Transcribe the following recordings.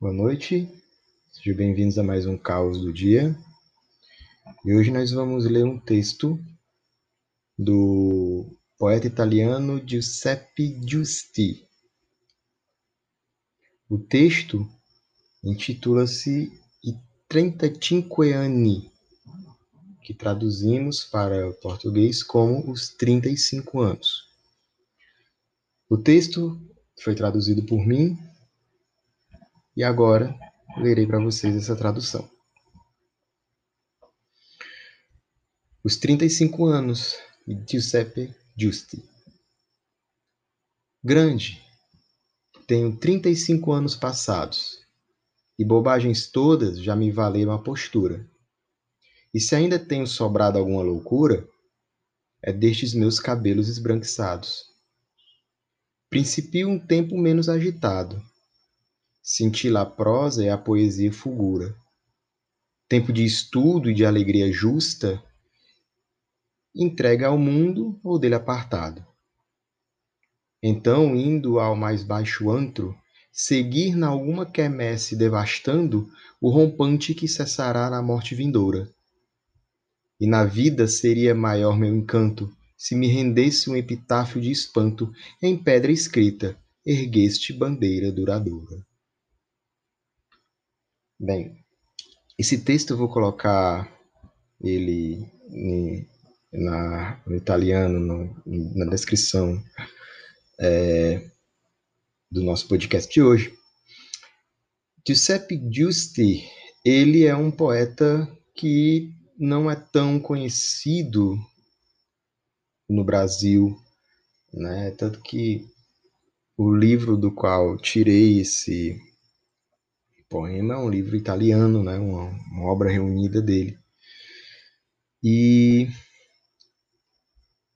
Boa noite, sejam bem-vindos a mais um Caos do Dia. E hoje nós vamos ler um texto do poeta italiano Giuseppe Giusti. O texto intitula-se I Trentacinque Anni, que traduzimos para o português como Os 35 Anos. O texto foi traduzido por mim e agora lerei para vocês essa tradução. Os 35 anos de Giuseppe Giusti. Grande, tenho 35 anos passados e bobagens todas já me valeram a postura. E se ainda tenho sobrado alguma loucura, é destes meus cabelos esbranquiçados. Principio um tempo menos agitado, cintila a prosa e a poesia fulgura. Tempo de estudo e de alegria justa, entrega ao mundo ou dele apartado. Então, indo ao mais baixo antro, seguir na alguma quermesse devastando o rompante que cessará na morte vindoura. E na vida seria maior meu encanto, se me rendesse um epitáfio de espanto em pedra escrita, ergueste bandeira duradoura. Bem, esse texto eu vou colocar ele na, no italiano, no, na descrição é, do nosso podcast de hoje. Giuseppe Giusti, ele é um poeta que não é tão conhecido no Brasil, né? Tanto que o livro do qual tirei esse poema é um livro italiano, né? uma, uma obra reunida dele. E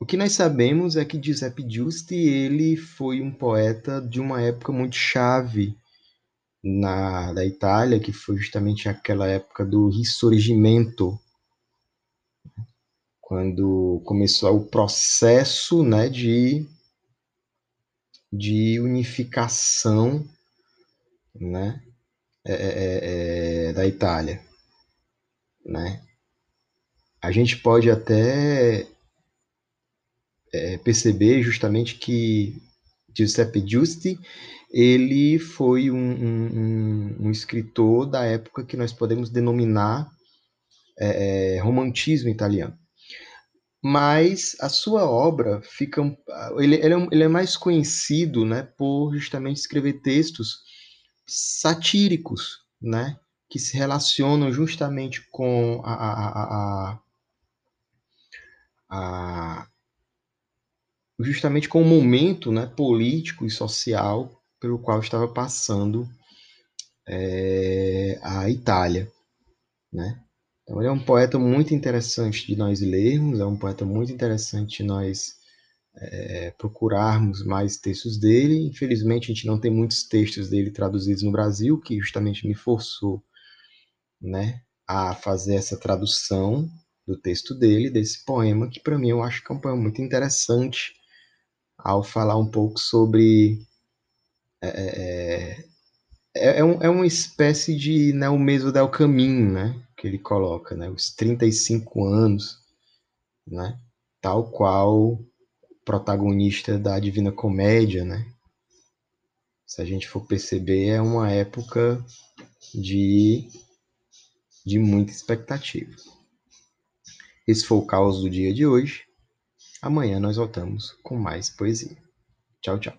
o que nós sabemos é que Giuseppe Giusti ele foi um poeta de uma época muito chave na da Itália, que foi justamente aquela época do Risorgimento, quando começou o processo, né, de de unificação, né, é, é, é, é, da Itália, né? A gente pode até é, perceber justamente que Giuseppe Giusti ele foi um, um, um, escritor da época que nós podemos denominar é, romantismo italiano. Mas a sua obra fica. Ele, ele, é, ele é mais conhecido né, por justamente escrever textos satíricos, né? Que se relacionam justamente com a, a, a, a justamente com o momento né, político e social pelo qual estava passando é, a Itália. Né? Então, ele é um poeta muito interessante de nós lermos, é um poeta muito interessante de nós é, procurarmos mais textos dele. Infelizmente, a gente não tem muitos textos dele traduzidos no Brasil, que justamente me forçou né, a fazer essa tradução do texto dele, desse poema, que para mim eu acho que é um poema muito interessante ao falar um pouco sobre. É, é, é, um, é uma espécie de né, o mesmo del caminho, né? Que ele coloca, né? Os 35 anos, né? Tal qual protagonista da Divina Comédia, né? Se a gente for perceber, é uma época de, de muita expectativa. Esse foi o caos do dia de hoje. Amanhã nós voltamos com mais poesia. Tchau, tchau.